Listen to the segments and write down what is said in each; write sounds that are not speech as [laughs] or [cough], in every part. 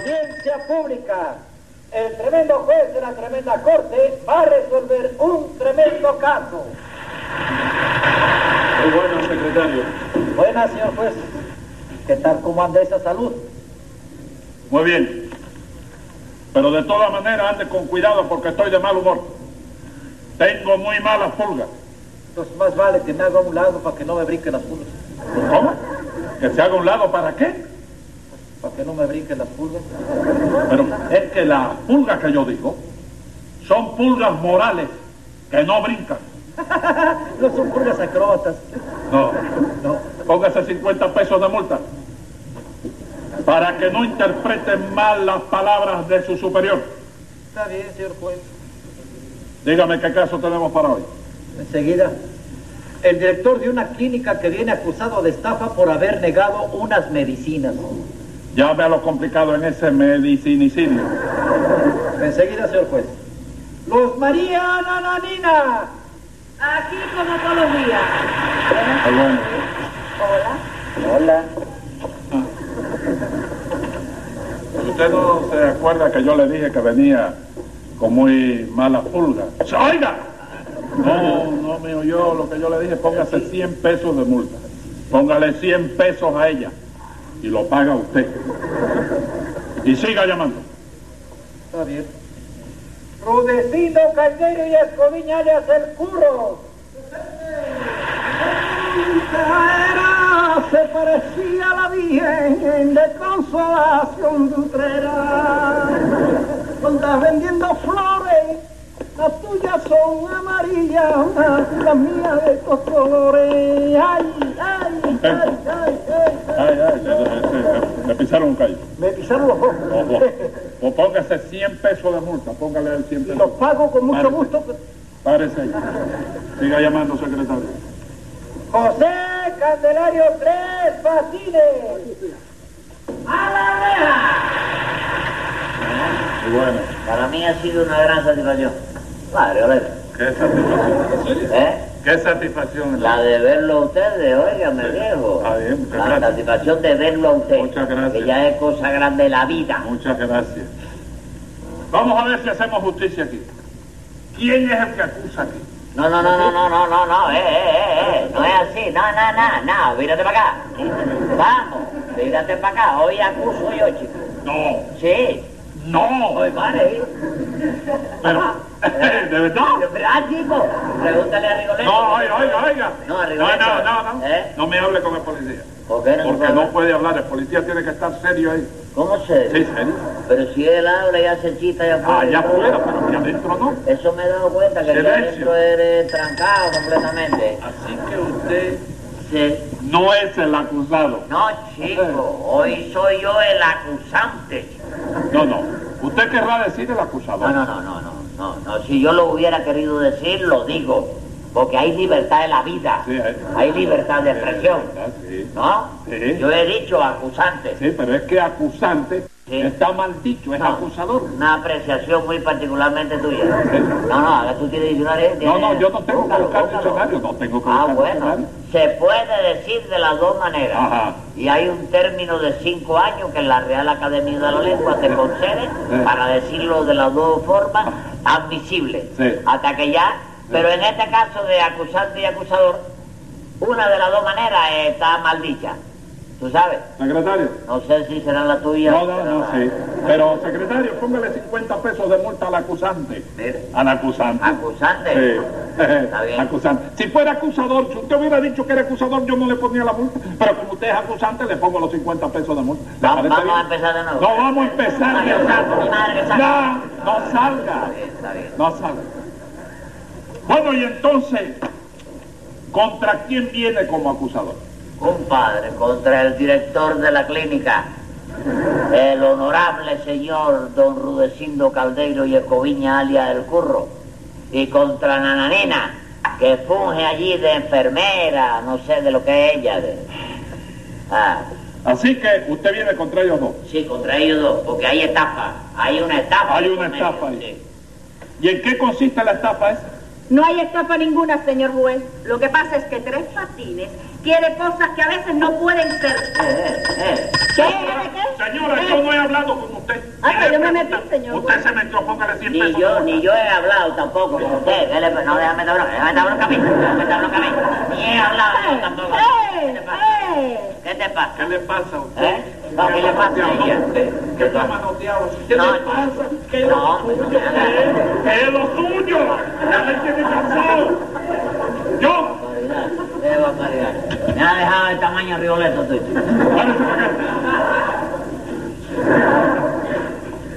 Audiencia pública. El tremendo juez de la tremenda corte va a resolver un tremendo caso. Muy bueno, secretario. Buenas, señor juez. ¿Qué tal? ¿Cómo anda esa salud? Muy bien. Pero de todas maneras ande con cuidado porque estoy de mal humor. Tengo muy malas pulgas. Entonces más vale que me haga a un lado para que no me brinquen las pulgas. ¿Cómo? ¿Que se haga a un lado para qué? Para que no me brinquen las pulgas. Pero es que las pulgas que yo digo son pulgas morales que no brincan. [laughs] no son pulgas acróbatas. No, No. póngase 50 pesos de multa para que no interpreten mal las palabras de su superior. Está bien, señor juez. Dígame qué caso tenemos para hoy. Enseguida. El director de una clínica que viene acusado de estafa por haber negado unas medicinas. Ya vea lo complicado en ese medicinicidio. Enseguida, señor juez. Luz María Nananina. Aquí como todos los días. Bueno. Hola. Hola. ¿Usted no se acuerda que yo le dije que venía con muy malas pulgas? ¡Oiga! No, no me oyó lo que yo le dije. Póngase 100 pesos de multa. Póngale 100 pesos a ella y lo paga usted. Y siga llamando. Está bien. Rudecindo Caldero y Escoviña alias el curro. Era, se parecía a la Virgen de Consolación de Utrera. Andas vendiendo flores, las tuyas son amarillas, las mías de estos colores. Ay, ay, ay, ay. Le, le pisaron un callo. Me pisaron los ojos. Ojo. O póngase 100 pesos de multa. Póngale el 100 Y pesos. los pago con mucho Párese. gusto. Párese ahí. Siga llamando, secretario. José Candelario Tres Patines. ¡A la reja! Muy bueno. Para mí ha sido una gran satisfacción. Padre, Olero. Qué satisfacción. ¿Eh? Qué satisfacción. La de verlo a ustedes, óigame viejo. Ah, bien, muchas La gracias. satisfacción de verlo a usted. Muchas gracias. Que ya es cosa grande de la vida. Muchas gracias. Vamos a ver si hacemos justicia aquí. ¿Quién es el que acusa aquí? No, no, no, no, no, no, no, no, eh, eh, eh, eh. No es así, no, no, no, no, mírate para acá. Vamos, mírate para acá. Hoy acuso yo, chico. No, Sí. no. Hoy vale. Pero, ¿de verdad? Ah, chico, pregúntale a Rigoletto. No, oiga, oiga, oiga. No, a No, Rigoletto. no, no, no. ¿Eh? No me hable con el policía. ¿Por qué no se Porque no hablar? puede hablar. El policía tiene que estar serio ahí. ¿Cómo se? Sí, serio. Pero si él habla y hace chista allá afuera. Allá afuera, pero aquí adentro no. Eso me he dado cuenta que allá adentro eres trancado completamente. Así que usted Sí. no es el acusado. No, chico, hoy soy yo el acusante. No, no. Usted querrá decir el acusador. No, no, no, no, no, no. Si yo lo hubiera querido decir, lo digo. Porque hay libertad en la vida. Sí, hay. Hay libertad de expresión. Sí, ¿No? Sí. Yo he dicho acusante. sí, pero es que acusante Sí. está mal dicho, es No. acusador. Una apreciación muy particularmente tuya. No, no, ahora tú tienes diccionario. No, no, yo no tengo que buscar diccionario, no tengo que Ah, buscar bueno. diccionario. Se puede decir de las dos maneras. Ajá. Y hay un término de cinco años que la Real Academia de la Lengua te concede Sí. para decirlo de las dos formas admisible. Sí. Hasta que ya, pero en este caso de acusante y acusador, una de las dos maneras está mal dicha. ¿Tú sabes? Secretario. No sé si será la tuya. No, no, no, la- sí. Pero, secretario, póngale 50 pesos de multa al acusante. Mire. Al acusante. ¿Acusante? Sí. Está bien. Acusante. Si fuera acusador, si usted hubiera dicho que era acusador, yo no le ponía la multa. Pero como usted es acusante, le pongo los 50 pesos de multa. ¿Le Va- parece vamos bien? a empezar de nuevo. No, vamos a empezar. No, no salga. Está bien, está bien. No salga. Bueno, y entonces, ¿contra quién viene como acusador? Compadre, contra el director de la clínica, el honorable señor don Rudecindo Caldeiro y Escoviña alias El Curro, y contra Nananina, que funge allí de enfermera, no sé de lo que es ella. de- Ah, Así que usted viene contra ellos dos. sí, contra ellos dos, porque hay estafa, hay una estafa. Hay una estafa ahí. sí. ¿Y en qué consiste la estafa esa? No hay estafa ninguna, señor juez. Lo que pasa es que Tres Patines quiere cosas que a veces no pueden ser. Eh, eh, eh. ¿Qué? ¿De qué? Señora, yo no he hablado con usted. Ah, pero yo me metí, señor Usted juez. se metió, póngale 100 Ni pesos. yo, de ni yo he hablado tampoco con usted. ¿Qué le No, déjame dar bronca, déjame dar bronca a mí. Déjame dar bronca a mí. Ni he hablado yo tampoco. ¿Qué ¡Eh! te pasa? ¡Eh! ¿Qué te pasa? ¿Qué le pasa a usted? ¿Eh? No, ¿qué le pasa a ella? ¿Qué está manoteado? ¿Qué le pasa? ¿Qué es lo suyo? ¿Qué ¿Qué es lo suyo? Ya me tiene cansado. Yo, qué barbaridad. Me ha dejado el tamaño riboleto tuyo.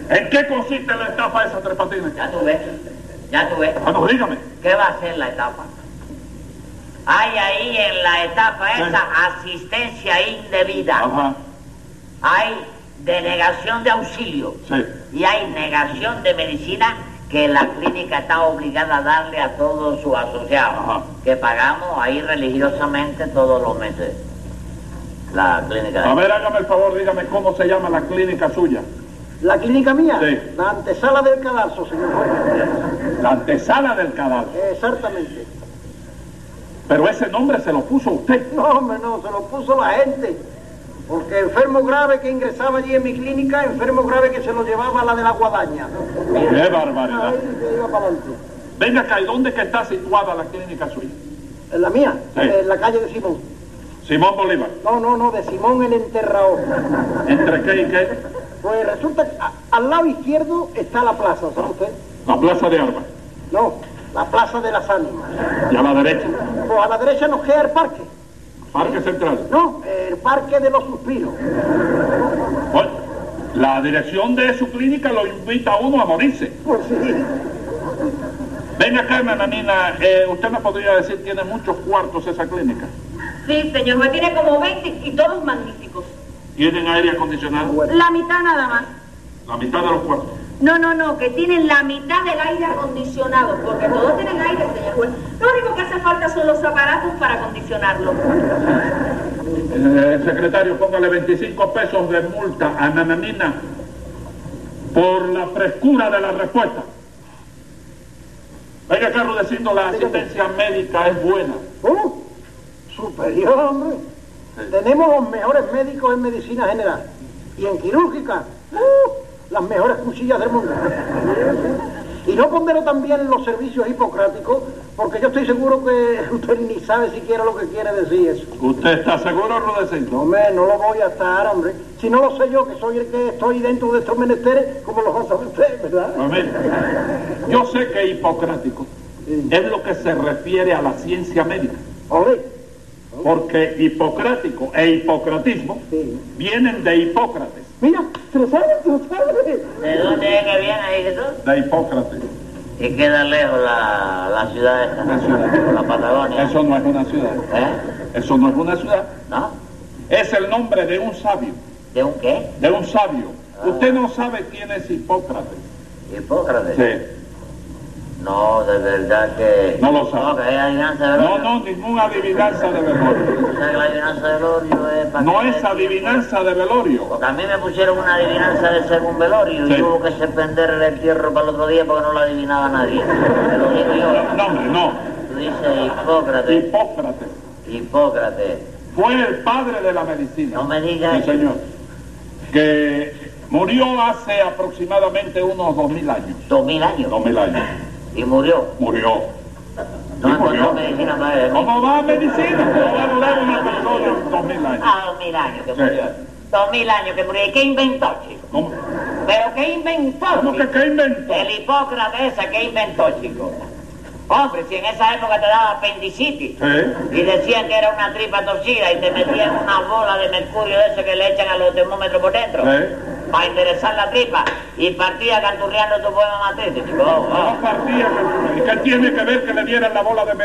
¿En qué consiste la estafa esa, Tres Patines? Ya tú ves, ya tú ves. Bueno, dígame. ¿Qué va a ser la etapa? Hay ahí en la etapa esa asistencia indebida. Ajá, Hay denegación de auxilio. sí. Y hay negación de medicina que la clínica está obligada a darle a todos sus asociados, Ajá. que pagamos ahí religiosamente todos los meses. La clínica. A ver, hágame el favor, dígame cómo se llama la clínica suya. La clínica mía, Sí. la antesala del cadalso, señor juez. La antesala del cadáver. Exactamente. Pero ese nombre se lo puso usted. No, hombre, no, se lo puso la gente. Porque enfermo grave que ingresaba allí en mi clínica, enfermo grave que se lo llevaba a la de la guadaña. ¡Qué barbaridad! Ahí se iba para adelante. Venga acá, ¿y dónde que está situada la clínica suya? En la mía, Sí. en la calle de Simón. Simón Bolívar. No, no, no, de Simón el enterrador. ¿Entre qué y qué? Pues resulta que a- al lado izquierdo está la plaza, ¿sabe usted? La Plaza de Armas. No, la plaza de las ánimas. Y a la derecha, Pues a la derecha nos queda el parque. Parque Central. No, el parque de los suspiros. Bueno, la dirección de su clínica lo invita a uno a morirse. Pues sí. Venga acá, nananina, eh, usted me podría decir, tiene muchos cuartos esa clínica. Sí, señor juez, tiene como 20 y todos magníficos. ¿Tienen aire acondicionado? La mitad nada más. La mitad de los cuartos. No, no, no, que tienen la mitad del aire acondicionado, porque todos tienen aire, señor juez. Hace falta son los aparatos para acondicionarlo. Eh, secretario, póngale 25 pesos de multa a Nananina por la frescura de la respuesta. Venga acá, Rudecindo, la asistencia médica es buena. Uh, superior, hombre. Tenemos los mejores médicos en medicina general. Y en quirúrgica, uh, las mejores cuchillas del mundo. Y no pondero también los servicios hipocráticos, porque yo estoy seguro que [laughs] usted ni sabe siquiera lo que quiere decir eso. ¿Usted está seguro, Rudecindo? Hombre, no lo voy a estar, hombre. Si no lo sé yo, que soy el que estoy dentro de estos menesteres, como lo va a saber usted, ¿verdad? Mire, yo sé que hipocrático es lo que se refiere a la ciencia médica, Ole. Porque hipocrático e hipocratismo Sí. vienen de Hipócrates, Mira, se lo sabe, se lo sabe. ¿De dónde es que viene ahí Jesús? de Hipócrates. Y queda lejos la, la ciudad esta, La ciudad. la Patagonia. Eso no es una ciudad, ¿Eh? eso no es una ciudad, ¿No? es el nombre de un sabio, ¿De un qué? de un sabio. Usted no sabe quién es Hipócrates. Hipócrates. Sí. No, de verdad que... No lo sabe. No, que es adivinanza de No, no, ninguna adivinanza de velorio. [laughs] O sea, que la adivinanza de velorio es para No es adivinanza de velorio. Porque a mí me pusieron una adivinanza de ser un velorio Sí. y hubo que suspender el entierro para el otro día porque no la adivinaba nadie. Te lo digo yo. No, hombre, no. Tú dices Hipócrates. Hipócrates Hipócrates. fue el padre de la medicina. No me digas. Sí, señor. Que murió hace aproximadamente unos dos mil años. Dos mil años. Dos mil años. Y murió. Murió. No murió. medicina. ¿Cómo va medicina? ¿Cómo va a durar una persona dos mil años? Ah, dos mil años que murió. Dos mil años que murió. ¿Y qué inventó, chico? ¿Cómo, ¿Pero qué inventó? cómo que qué inventó? El Hipócrates ese, ¿qué inventó, chico? Hombre, si en esa época te daba apendicitis y decían que era una tripa torcida y te metían una bola de mercurio de ese que le echan a los termómetros por dentro. Para enderezar la tripa y partía canturreando tu poema matriz. Oh, oh. No partía que- ¿Y qué tiene que ver que le dieran la bola de...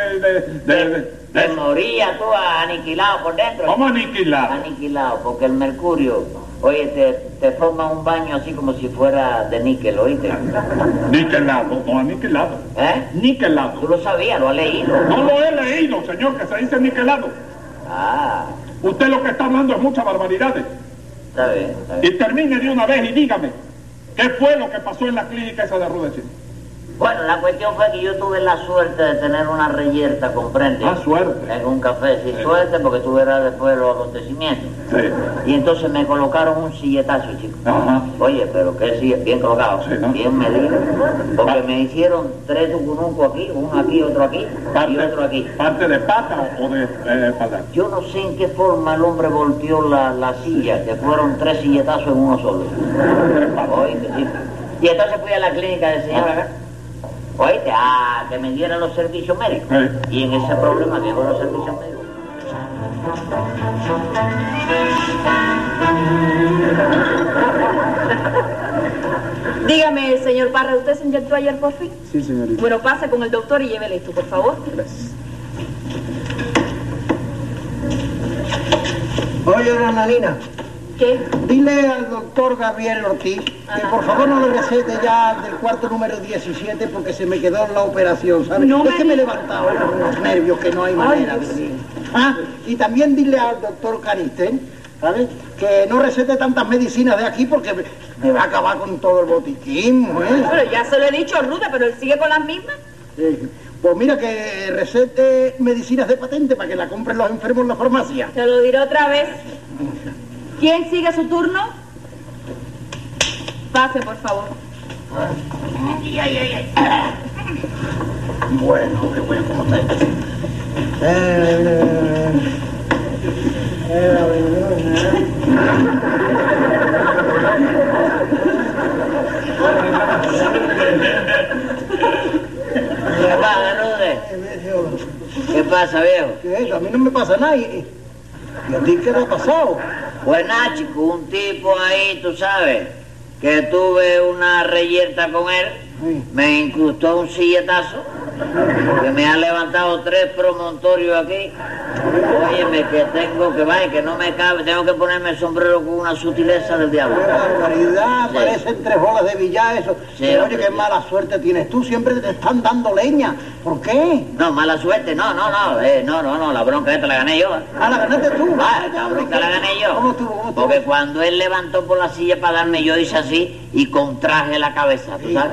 de, de, moría tú aniquilado por dentro. ¿Cómo aniquilar? Aniquilado, porque el mercurio, oye, te, te forma un baño así como si fuera de níquel, ¿oíste? [laughs] Niquelado, no aniquilado. ¿Eh? Tú Niquelado. lo sabías, lo has leído. No lo he leído, señor, que se dice niquelado. Ah, Usted lo que está hablando es muchas barbaridades. Y termine de una vez y dígame, ¿qué fue lo que pasó en la clínica esa de Rudecindo? Bueno, la cuestión fue que yo tuve la suerte de tener una reyerta, ¿comprende? Ah, suerte. En un café, sí, suerte, porque tú verás después los acontecimientos. Sí. Y entonces me colocaron un silletazo, chico. Ajá. Oye, pero qué sí, bien colocado, Sí, ¿no? bien medido. Porque me hicieron tres tucununcos aquí, uno aquí, otro aquí y otro aquí. ¿Parte de pata o de eh, espalda? Yo no sé en qué forma el hombre volteó la, la silla, que fueron tres silletazos en uno solo. [laughs] Sí. Y entonces fui a la clínica del señor acá. Oíste, a que me dieran los servicios médicos. Sí. Y en ese problema que con los servicios médicos. Dígame, señor Parra, ¿usted se inyectó ayer por fin? Sí, señorita. Bueno, pase con el doctor y llévele esto, por favor. Gracias. Oye, Nananina, ¿Qué? dile al doctor Gabriel Ortiz que por favor no le recete ya del cuarto número 17 porque se me quedó la operación, ¿sabes? No es me que me he levantado con unos nervios que no hay manera de... Ah, y también dile al doctor Canisten, ¿sabes? Que no recete tantas medicinas de aquí porque me, va a acabar con todo el botiquín, ¿eh? Bueno, ya se lo he dicho, Ruda, pero él sigue con las mismas. Pues mira que recete medicinas de patente para que la compren los enfermos en la farmacia. Se lo diré otra vez. ¿Quién sigue su turno? Pase, por favor. Bueno, qué bueno, ¿cómo está? Eh, ¿Qué pasa, Rude? ¿Qué pasa, viejo? ¿Qué? A mí no me pasa nada. ¿Y, y a ti qué te ha pasado? Pues nada, chico, un tipo ahí, tú sabes, que tuve una reyerta con él, me incrustó un silletazo, que me ha levantado tres promontorios aquí. Óyeme, que tengo que vaya, que no me cabe, tengo que ponerme el sombrero con una sutileza del Qué diablo. barbaridad, Sí. parecen tres bolas de billar eso. Sí, Pero, hombre, oye, qué mala suerte tienes tú, siempre te están dando leña. ¿Por qué? No, mala suerte, no, no, no, eh, no, no, no, la bronca esta la gané yo. Ah, la ganaste tú. Ah, la bronca la gané yo. ¿Cómo estuvo? ¿Cómo estuvo? Porque cuando él levantó por la silla para darme, yo hice así y contraje la cabeza, ¿tú sabes?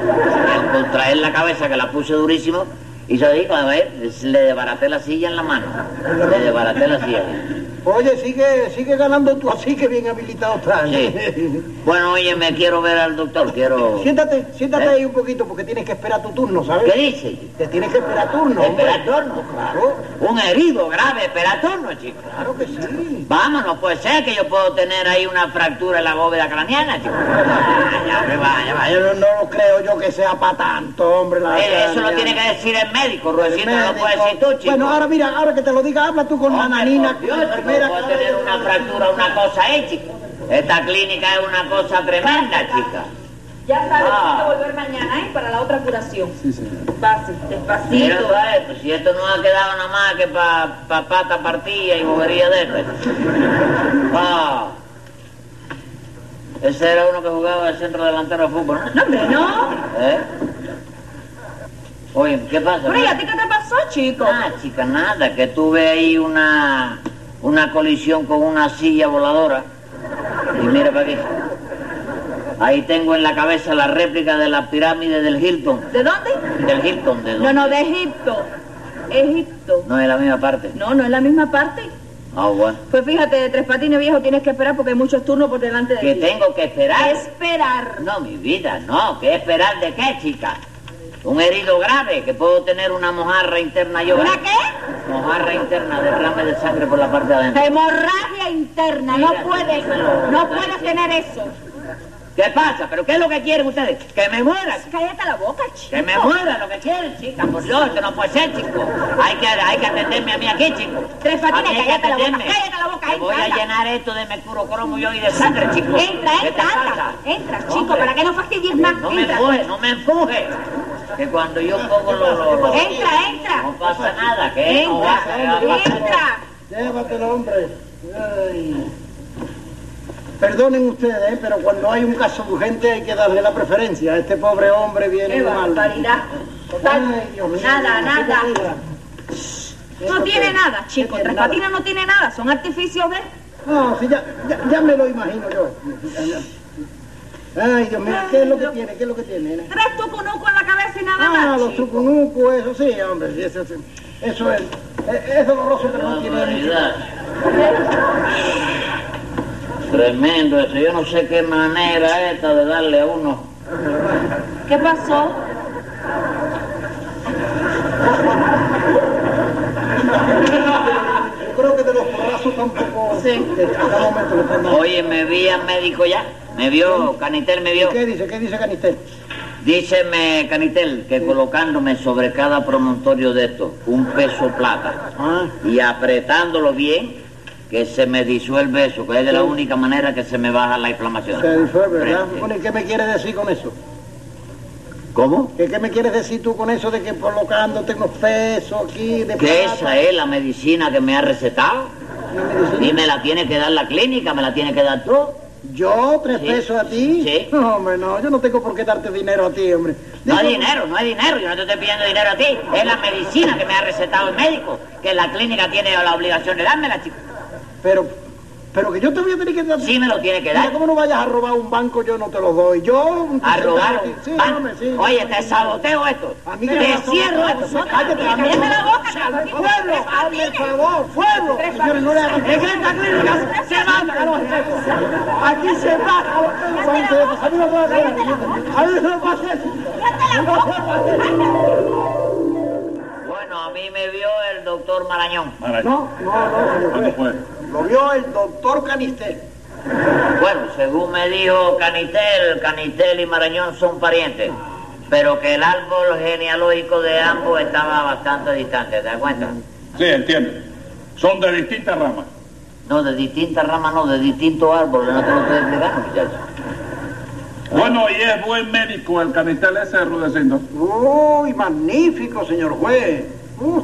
Contraer la cabeza, que la puse durísimo, hizo así, cuando ve, le desbaraté la silla en la mano. Le desbaraté la silla. Oye, sigue, sigue ganando tú así que bien habilitado estás. Sí. Bueno, oye, me quiero ver al doctor, quiero... siéntate, siéntate ¿Eh? ahí un poquito porque tienes que esperar tu turno, ¿sabes? ¿Qué dice? Te tienes que esperar turno. ¿Esperar turno? Claro, Un herido grave, espera turno, chico. claro que sí. Vamos, no puede ser que yo puedo tener ahí una fractura en la bóveda craneana, chico. Ah, [laughs] ya, que va, ya va. Yo no, creo yo que sea para tanto, hombre. la Eh, eso lo tiene que decir el médico, Ruecito, no lo puedes decir tú, chico. Bueno, ahora mira, ahora que te lo diga, habla tú con la nanina, Dios, que tener una fractura, una cosa ahí, chico. Esta clínica es una cosa tremenda, chica. Ya sabe, Ah. que volver mañana, ¿eh? Para la otra curación. Sí, señor. Pase, Mira despacito. todo esto, si esto no ha quedado nada más que para pa pata partida y bobería de esto. [laughs] Ah. Ese era uno que jugaba el centro delantero de fútbol, ¿no? No, hombre, no. ¿Eh? Oye, ¿qué pasa? Pero, ¿y a ti qué te pasó, chico? Nada, chica, nada, que tuve ahí una, una colisión con una silla voladora. Y mira para aquí. Ahí tengo en la cabeza la réplica de la pirámide del Hilton. ¿De dónde? Del Hilton, de No, dónde? no, de Egipto. Egipto. No es la misma parte. No, no es la misma parte. Ah, bueno. Pues fíjate, de Tres Patines Viejo tienes que esperar porque hay muchos turnos por delante de ¿Que ti. tengo que esperar? Esperar. No, mi vida, no. ¿Qué esperar de qué, chica? Un herido grave, que puedo tener una mojarra interna yo. ¿Una qué? Mojarra interna, derrame de sangre por la parte de adentro. Hemorragia interna. No puedes, dímelo. no puedes tener eso. ¿Qué pasa? ¿Pero qué es lo que quieren ustedes? ¿Que me muera? Cállate la boca, chico. Que me muera lo que quieren, chica. Por Dios, esto no puede ser, chico. Hay que, hay que atenderme a mí aquí, chico. Tres Patines, cállate la boca, cállate la boca, Me voy a llenar esto de mercuro cromo yo y de sangre, chico. Entra, ¿Qué te entra, entra. Entra, chico, para que no fastidies más. No me empuje, no me empuje. Que cuando yo pongo los... los- Entra, entra. No pasa nada, que no que no Entra, pasa. entra. Llévatelo, hombre. Ay. Perdonen ustedes, ¿eh? pero cuando hay un caso urgente hay que darle la preferencia. Este pobre hombre viene Qué mal. barbaridad. Total. Ay, Dios mío. Nada, nada. ¿Qué No tiene nada, chico. Tres Patines no tiene nada. Son artificios de... No, sí, ya, ya, ya me lo imagino yo. Ay, Dios mío, ¿qué es lo que tiene? ¿Qué es lo que tiene? Tres tucunucos en la cabeza Ah, los trucunucos, eso sí, hombre, sí, eso, sí. eso es, es, es doloroso, pero no tiene. Tremendo eso. Yo no sé qué manera esta de darle a uno. ¿Qué pasó? Yo creo que de los brazos tampoco. Sí. A cada momento le están dando. Oye, me vi al médico ya. Me vio, Canitel me vio. ¿Qué dice? ¿Qué dice Canistel? Díceme, Canitel, que colocándome sobre cada promontorio de esto un peso plata Ah, y apretándolo bien, que se me disuelve eso, que es de la única manera que se me baja la inflamación. se disuelve, ¿verdad? Bueno, ¿y qué me quieres decir con eso? ¿Cómo? ¿Qué, qué me quieres decir tú con eso de que colocándote unos pesos aquí de Que esa es la medicina que me ha recetado y me la tiene que dar la clínica, me la tiene que dar tú. ¿Yo? ¿Tres Sí. pesos a ti? Sí. No, hombre, no, yo no tengo por qué darte dinero a ti, hombre. No hay dinero, no hay dinero, yo no te estoy pidiendo dinero a ti, es la medicina que me ha recetado el médico, que la clínica tiene la obligación de dármela, chico. Pero, pero que yo te voy a tener que dar... Sí me lo tiene que Mira, dar. ¿cómo no vayas a robar un banco? Yo no te lo doy. Yo... A robar Sí, un sí. Oye, te saboteo esto. A mí Te cierro esto. Cállate, a mí Cállate la boca. ¡Fuego! ¡Hazme el favor! ¡Fuego! Señores, no le hagan... En esta clínica se matan a los jefes. Aquí se matan a los jefes. A mí no a hacer. A mí no a hacer Bueno, a mí me vio el doctor Marañón. Marañón. No, no, no, señor ¿Cuándo juez. fue? Lo vio el doctor Canistel. Bueno, según me dijo Canitel, Canitel y Marañón son parientes, pero que el árbol genealógico de ambos estaba bastante distante, ¿te das cuenta? Sí, entiendo. Son de distintas ramas. No, de distintas ramas, no, de distintos árboles, no te lo estoy explicando, muchachos. Bueno, y es buen médico el canitel ese, Rudecindo. Uy, magnífico, señor juez. Uh,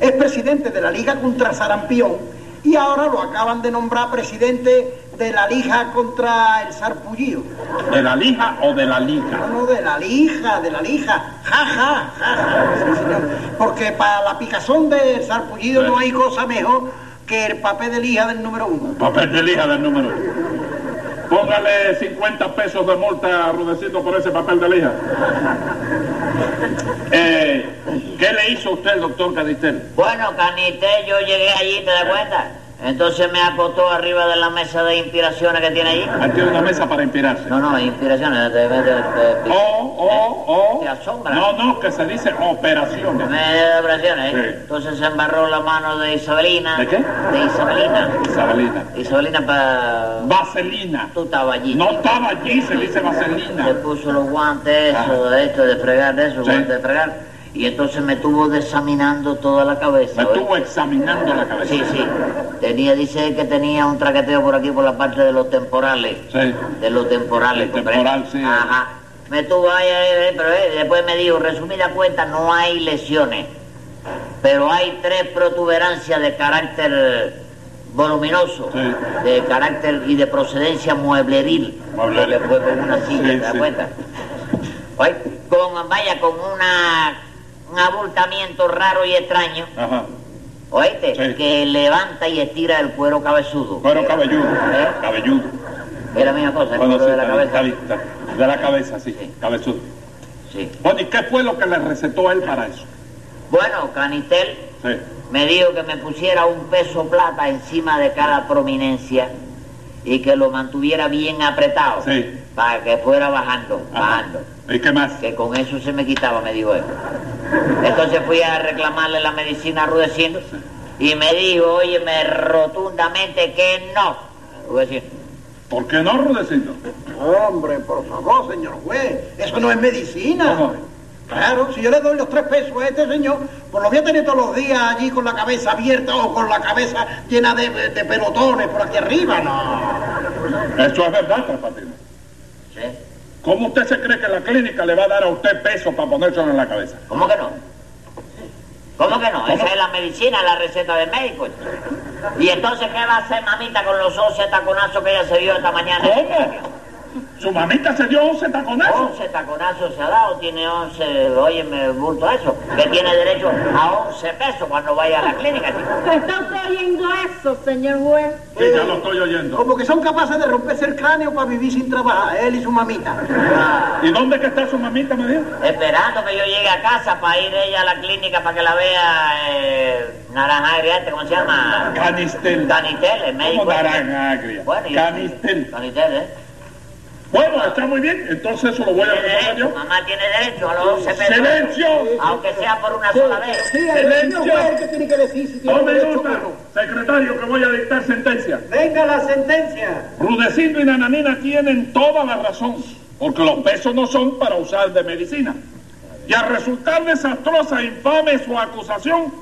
es presidente de la Liga contra Sarampión y ahora lo acaban de nombrar presidente de la Liga contra el Sarpullido. ¿De la lija o de la liga? No, no, de la lija, de la lija. Ja, ja, ja, ja. Sí, señor. Porque para la picazón del Sarpullido no hay cosa mejor que el papel de lija del número uno. Papel de lija del número uno. Póngale 50 pesos de multa a Rudecindo por ese papel de lija. Eh, ¿Qué le hizo usted, doctor Canitel? Bueno, Canitel, yo llegué allí, ¿te das cuenta? Entonces me acostó arriba de la mesa de inspiraciones que tiene allí. Aquí una mesa para inspirarse. No, no, inspiraciones, de, de, de- de- O, o, o. Te asombra. No, no, que se dice operaciones. Me operaciones, ¿eh? Sí. Entonces se embarró la mano de Isabelina. ¿De qué? De Isabelina. Isabelina. Isabelina para... Vaselina. Tú estabas allí. No estaba allí, se dice Se vaselina. puso los guantes, eso, de esto, de fregar, de eso, Sí. guantes de fregar. Y entonces me estuvo examinando toda la cabeza. Me estuvo examinando la cabeza. Sí, sí. Tenía, dice que tenía un traqueteo por aquí, por la parte de los temporales. Sí. De los temporales, El temporal, sí. Ajá. Me tuvo ahí, ahí, ahí, pero eh, después me dijo, resumida cuenta, no hay lesiones. Pero hay tres protuberancias de carácter voluminoso, Sí. de carácter y de procedencia muebleril. Muebleril. Porque fue con una silla, Sí, ¿te das sí. cuenta? Oye, con, vaya, con una, un abultamiento raro y extraño. Ajá. ¿Oíste? Sí. Que levanta y estira el cuero cabezudo. Cuero cabelludo. ¿Eh? Cabelludo. Es la misma cosa, el Bueno, cuero sí, de la cabeza. De la cabeza, sí. Sí. Cabezudo. Sí. Bueno, ¿y qué fue lo que le recetó él para eso? Bueno, Canitel me dijo que me pusiera un peso plata encima de cada prominencia y que lo mantuviera bien apretado Sí. para que fuera bajando, Ajá. bajando. ¿Y qué más? Que con eso se me quitaba, me dijo él. Entonces fui a reclamarle la medicina a Rudecindo y me dijo, óyeme, rotundamente que no. Rudecindo. ¿Por qué no, Rudecindo? Hombre, por favor, señor juez, eso no es medicina. ¿Cómo? Claro, si yo le doy los tres pesos a este señor, pues lo voy a tener todos los días allí con la cabeza abierta o con la cabeza llena de, de pelotones por aquí arriba, no. Eso es verdad, Tres Patines. ¿Sí? ¿Cómo usted se cree que la clínica le va a dar a usted peso para ponérselo en la cabeza? ¿Cómo que no? ¿Cómo que no? Esa es la medicina, la receta del médico. Y entonces, ¿qué va a hacer mamita con los 11 taconazos que ella se dio esta mañana? ¿Cómo? Su mamita se dio 11 taconazos. 11 taconazos se ha dado, tiene 11, óyeme, bulto eso, que tiene derecho a 11 pesos cuando vaya a la clínica, chico. ¿Está usted oyendo eso, señor juez? Sí, ya lo estoy oyendo. Como que son capaces de romperse el cráneo para vivir sin trabajar, él y su mamita. Ah, ¿Y dónde que está su mamita, me dijo? esperando que yo llegue a casa para ir ella a la clínica para que la vea eh, naranja agria este, ¿cómo se llama? Canistel. Canitel, el médico. ¿Cómo este. naranja agria? Bueno, yo- Canistel. Canitel, ¿eh? Bueno, está muy bien. Entonces eso lo voy a yo. mamá tiene derecho a los 11 pesos. ¡Silencio! Aunque sea por una sola vez. sí, el Silencio. que tiene que decir si tiene derecho secretario, que voy a dictar sentencia. Venga la sentencia. Rudecindo y Nananina tienen toda la razón, porque los pesos no son para usar de medicina. Y al resultar desastrosa e infame su acusación,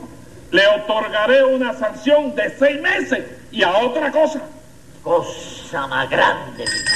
le otorgaré una sanción de seis meses y a otra cosa. Cosa más grande, mi